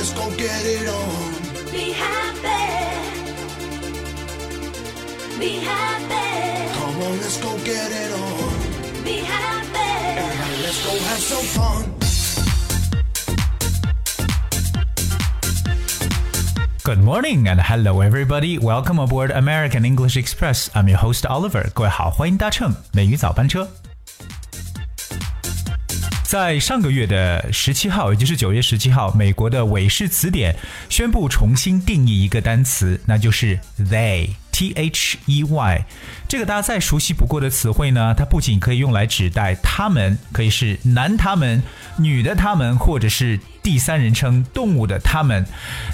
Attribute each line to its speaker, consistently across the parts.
Speaker 1: let's go get it on.
Speaker 2: Be happy. Be happy.
Speaker 1: Come on, let's go get it on.
Speaker 2: Be happy.
Speaker 1: Everybody, let's go have some fun.
Speaker 3: Good morning and hello everybody. Welcome aboard American English Express. I'm your host Oliver. 各位好，欢迎搭乘美语早班车。 在上个月的十七号，也就是九月十七号，美国的韦氏词典宣布重新定义一个单词，那就是 they。T H E Y，这个大家再熟悉不过的词汇呢，它不仅可以用来指代他们，可以是男他们、女的他们，或者是第三人称动物的他们。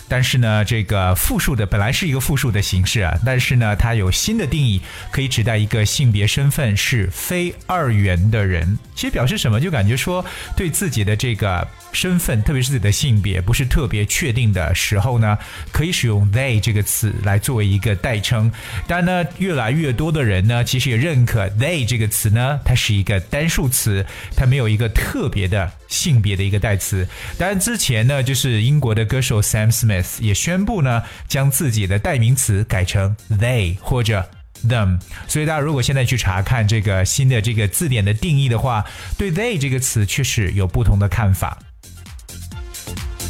Speaker 3: 但是呢，这个复数的本来是一个复数的形式啊，但是呢，它有新的定义，可以指代一个性别身份是非二元的人。其实表示什么，就感觉说对自己的这个。身份，特别是自己的性别不是特别确定的时候呢，可以使用 they 这个词来作为一个代称。当然呢，越来越多的人呢，其实也认可 they 这个词呢，它是一个单数词，它没有一个特别的性别的一个代词。当然，之前呢，就是英国的歌手 Sam Smith 也宣布呢，将自己的代名词改成 they 或者 them。所以大家如果现在去查看这个新的这个字典的定义的话，对 they 这个词确实有不同的看法。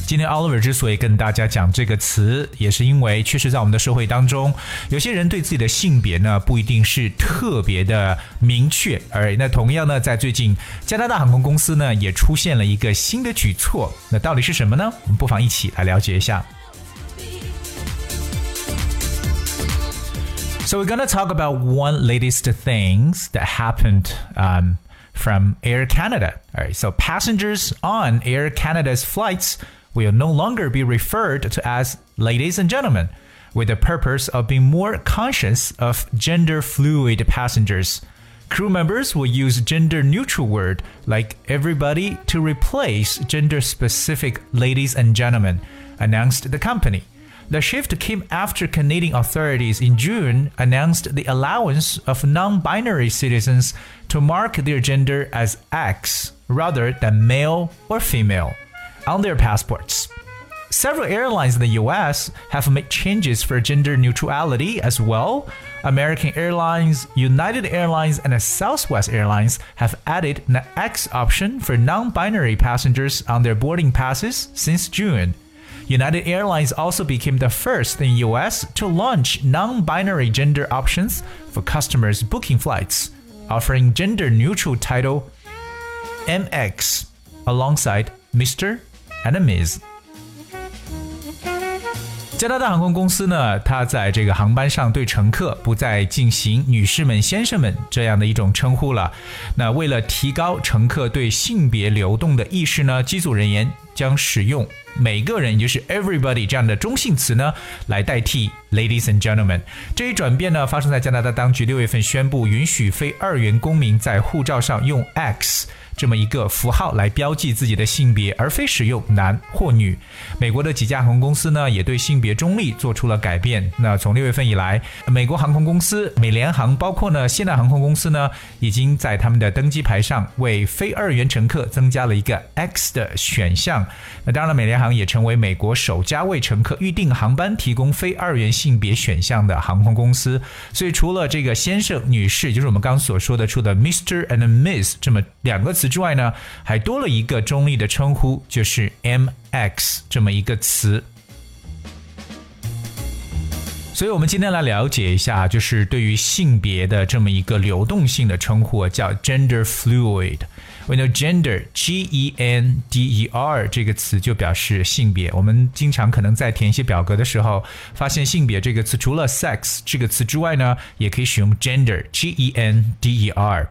Speaker 3: 今天 Oliver 之所以跟大家讲这个词，也是因为确实在我们的社会当中，有些人对自己的性别呢不一定是特别的明确。而那同样呢，在最近加拿大航空公司呢也出现了一个新的举措，那到底是什么呢？我们不妨一起来了解一下。So we're gonna talk about one latest things that happened um, from Air Canada. All right, so passengers on Air Canada's flights will no longer be referred to as ladies and gentlemen, with the purpose of being more conscious of gender fluid passengers. Crew members will use gender neutral word like everybody to replace gender specific ladies and gentlemen, announced the company. The shift came after Canadian authorities in June announced the allowance of non binary citizens to mark their gender as X rather than male or female on their passports. Several airlines in the US have made changes for gender neutrality as well. American Airlines, United Airlines, and Southwest Airlines have added an X option for non binary passengers on their boarding passes since June. United Airlines also became the first in the US to launch non binary gender options for customers booking flights, offering gender neutral title MX alongside Mr Enemies。加拿大航空公司呢，它在这个航班上对乘客不再进行“女士们”“先生们”这样的一种称呼了。那为了提高乘客对性别流动的意识呢，机组人员将使用每个人，也就是 everybody 这样的中性词呢，来代替 ladies and gentlemen。这一转变呢，发生在加拿大当局六月份宣布允许非二元公民在护照上用 X。这么一个符号来标记自己的性别，而非使用男或女。美国的几家航空公司呢，也对性别中立做出了改变。那从六月份以来，美国航空公司美联航，包括呢现代航空公司呢，已经在他们的登机牌上为非二元乘客增加了一个 X 的选项。那当然了，美联航也成为美国首家为乘客预订航班提供非二元性别选项的航空公司。所以，除了这个先生、女士，就是我们刚刚所说的出的 Mr. and Miss 这么两个词。之外呢，还多了一个中立的称呼，就是 MX 这么一个词。所以，我们今天来了解一下，就是对于性别的这么一个流动性的称呼，叫 gender fluid。We know gender, G-E-N-D-E-R 这个词就表示性别。我们经常可能在填写表格的时候，发现性别这个词除了 sex 这个词之外呢，也可以使用 gender, G-E-N-D-E-R。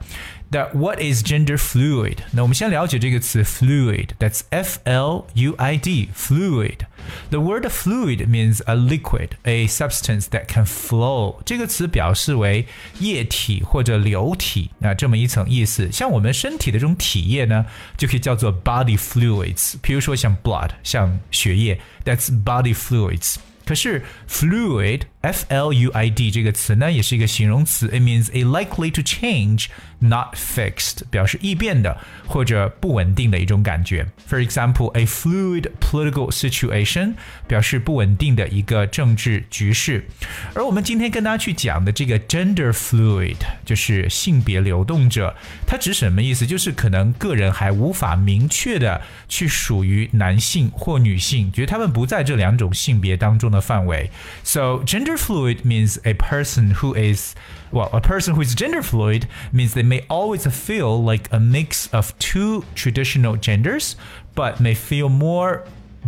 Speaker 3: that what is gender fluid？那我们先了解这个词 fluid，that's F L U I D fluid。The word fluid means a liquid, a substance that can flow。这个词表示为液体或者流体啊这么一层意思。像我们身体的这种体液呢，就可以叫做 body fluids。比如说像 blood，像血液，that's body fluids。 可是 fluid f l u i d 这个词呢，也是一个形容词，it means a likely to change, not fixed，表示易变的或者不稳定的一种感觉。For example, a fluid political situation 表示不稳定的一个政治局势。而我们今天跟大家去讲的这个 gender fluid 就是性别流动者，它指什么意思？就是可能个人还无法明确的去属于男性或女性，觉得他们不在这两种性别当中的范围。So gender fluid means a person who is well, a person who is gender fluid means they may always feel like a mix of two traditional genders, but may feel more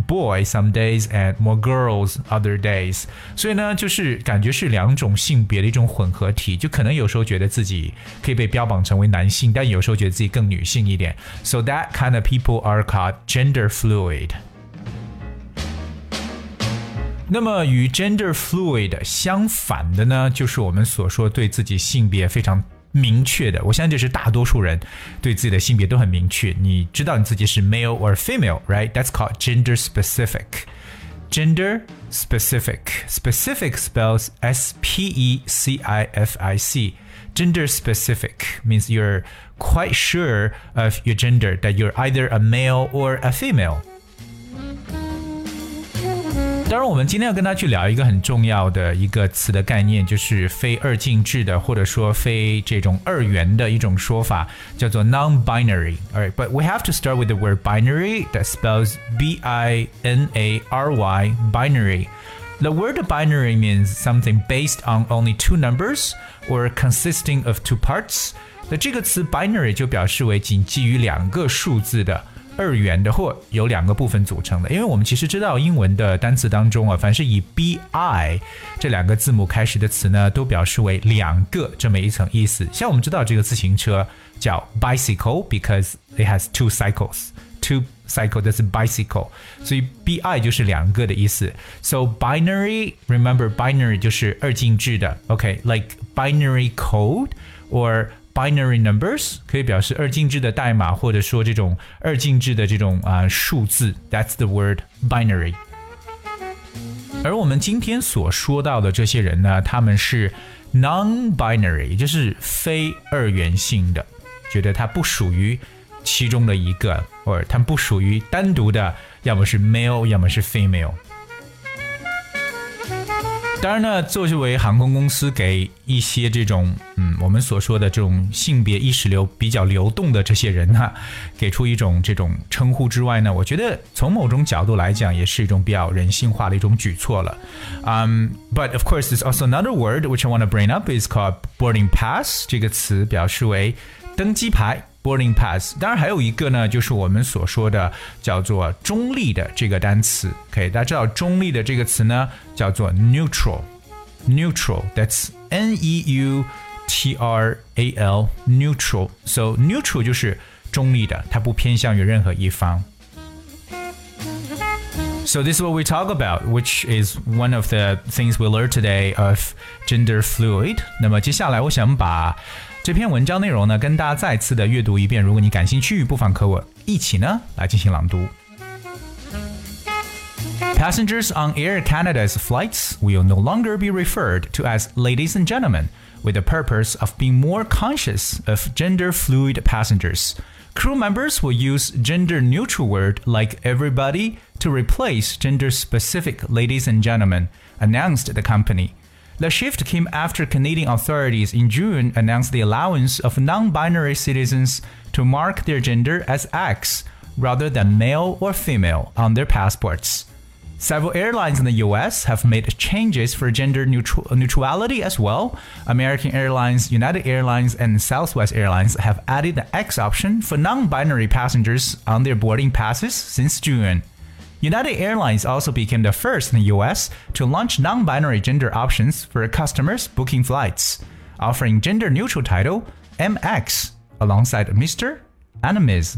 Speaker 3: boy some days and more girls other days。所以呢，就是感觉是两种性别的一种混合体，就可能有时候觉得自己可以被标榜成为男性，但有时候觉得自己更女性一点。So that kind of people are called gender fluid. 那么与 gender fluid 相反的呢，就是我们所说对自己性别非常明确的。我相信这是大多数人对自己的性别都很明确。你知道你自己是 male or female，right？That's called gender specific. Gender specific. Specific spells S P E C I F I C. Gender specific means you're quite sure of your gender, that you're either a male or a female. 当然，我们今天要跟大家去聊一个很重要的一个词的概念，就是非二进制的，或者说非这种二元的一种说法，叫做 non-binary。Alright, but we have to start with the word binary that spells B-I-N-A-R-Y, binary. The word binary means something based on only two numbers or consisting of two parts. 那这个词 binary 就表示为仅基于两个数字的。 二元的或由两个部分组成的，因为我们其实知道英文的单词当中啊，凡是以 b i 这两个字母开始的词呢，都表示为两个这么一层意思。像我们知道这个自行车叫 bicycle，because it has two cycles，two cycle 这是 bicycle，所以 b i 就是两个的意思。So binary，remember binary 就是二进制的，OK，like binary code or binary numbers 可以表示二进制的代码，或者说这种二进制的这种啊、数字。That's the word binary。而我们今天所说到的这些人呢，他们是 non-binary，就是非二元性的，觉得它不属于其中的一个，或者他们不属于单独的，要么是 male，要么是 female。当然呢，作为航空公司给一些这种嗯我们所说的这种性别意识流比较流动的这些人呢，给出一种这种称呼之外呢，我觉得从某种角度来讲，也是一种比较人性化的一种举措了。Um, but of course, there's also another word which I want to bring up is called boarding pass。这个词表示为登机牌。boarding pass，当然还有一个呢，就是我们所说的叫做中立的这个单词。OK，大家知道中立的这个词呢，叫做 neutral。neutral，that's N E U T R A L，neutral。So neutral 就是中立的，它不偏向于任何一方。So this is what we talk about, which is one of the things we learned today of gender fluid. 那么接下来我想把 这篇文章内容呢，跟大家再次的阅读一遍。如果你感兴趣，不妨和我一起呢来进行朗读。Passengers on Air Canada's flights will no longer be referred to as ladies and gentlemen, with the purpose of being more conscious of gender fluid passengers. Crew members will use gender neutral word like everybody to replace gender specific ladies and gentlemen, announced the company. The shift came after Canadian authorities in June announced the allowance of non binary citizens to mark their gender as X rather than male or female on their passports. Several airlines in the US have made changes for gender neutral, neutrality as well. American Airlines, United Airlines, and Southwest Airlines have added the X option for non binary passengers on their boarding passes since June. United Airlines also became the first in the US to launch non binary gender options for customers booking flights, offering gender neutral title MX alongside Mr. and Ms.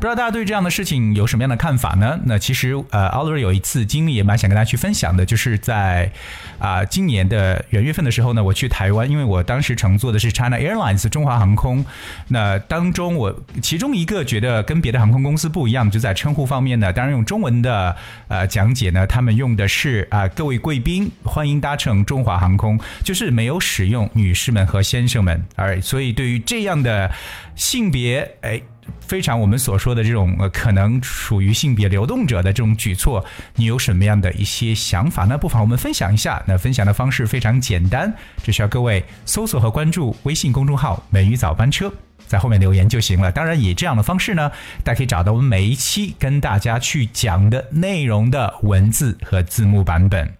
Speaker 3: 不知道大家对这样的事情有什么样的看法呢？那其实呃，Oliver 有一次经历也蛮想跟大家去分享的，就是在啊、今年的元月份的时候呢，我去台湾，因为我当时乘坐的是 China Airlines 中华航空。那当中我其中一个觉得跟别的航空公司不一样，就在称呼方面呢，当然用中文的呃讲解呢，他们用的是啊、各位贵宾欢迎搭乘中华航空，就是没有使用女士们和先生们，而所以对于这样的性别，哎。非常我们所说的这种呃，可能属于性别流动者的这种举措，你有什么样的一些想法呢？不妨我们分享一下。那分享的方式非常简单，只需要各位搜索和关注微信公众号“美语早班车”，在后面留言就行了。当然，以这样的方式呢，大家可以找到我们每一期跟大家去讲的内容的文字和字幕版本。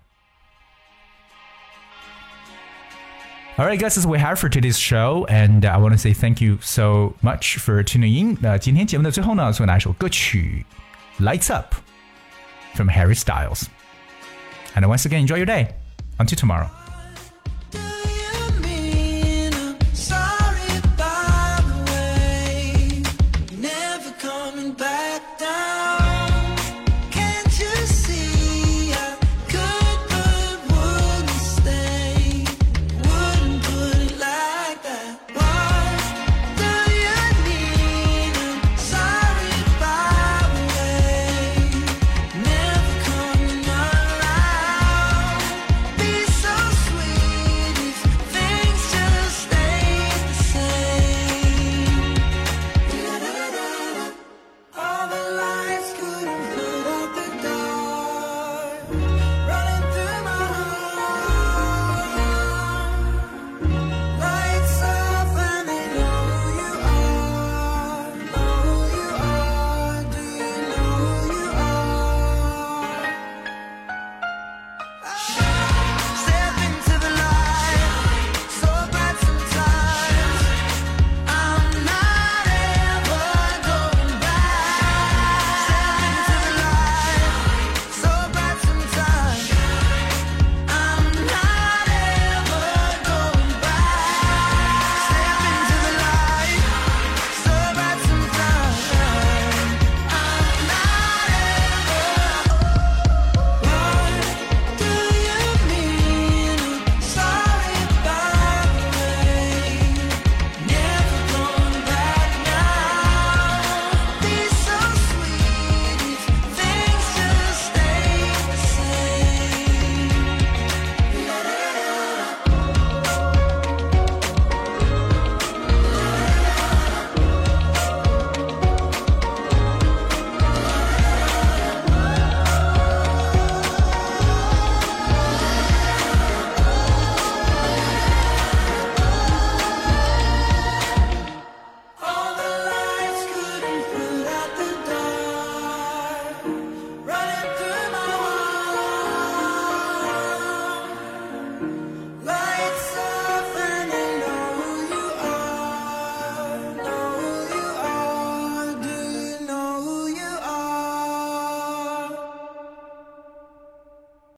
Speaker 3: All right, guys, this is we have for today's show, and I want to say thank you so much for tuning in. 那今天节目的最后呢，送大家一首歌曲《Lights Up》from Harry Styles. And once again, enjoy your day. Until tomorrow.